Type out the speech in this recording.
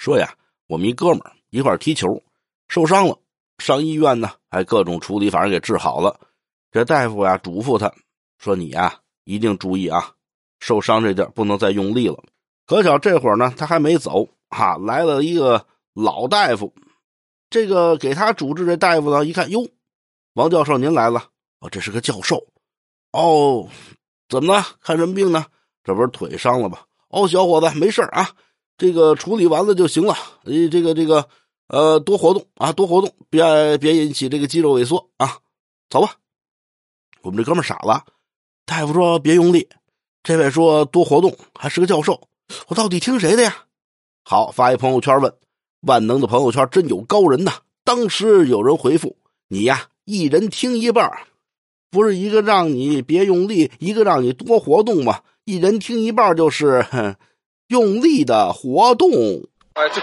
说呀，我们一哥们儿一块踢球，受伤了，上医院呢，还各种处理，反正给治好了。这大夫呀，嘱咐他说：“你呀，一定注意啊，受伤这地儿不能再用力了。”可巧这会儿呢，他还没走，哈，来了一个老大夫。这个给他主治这大夫呢，一看，哟，王教授您来了，哦，这是个教授，哦，怎么了？看什么病呢？这不是腿伤了吗？哦，小伙子，没事啊，这个处理完了就行了。呃，这个这个，呃，多活动啊，多活动，别别引起这个肌肉萎缩啊。走吧。我们这哥们傻了，大夫说别用力，这位说多活动，还是个教授，我到底听谁的呀？好，发一朋友圈问。万能的朋友圈真有高人呐！当时有人回复你呀，一人听一半不是一个让你别用力，一个让你多活动吗？一人听一半就是用力的活动。哎，对。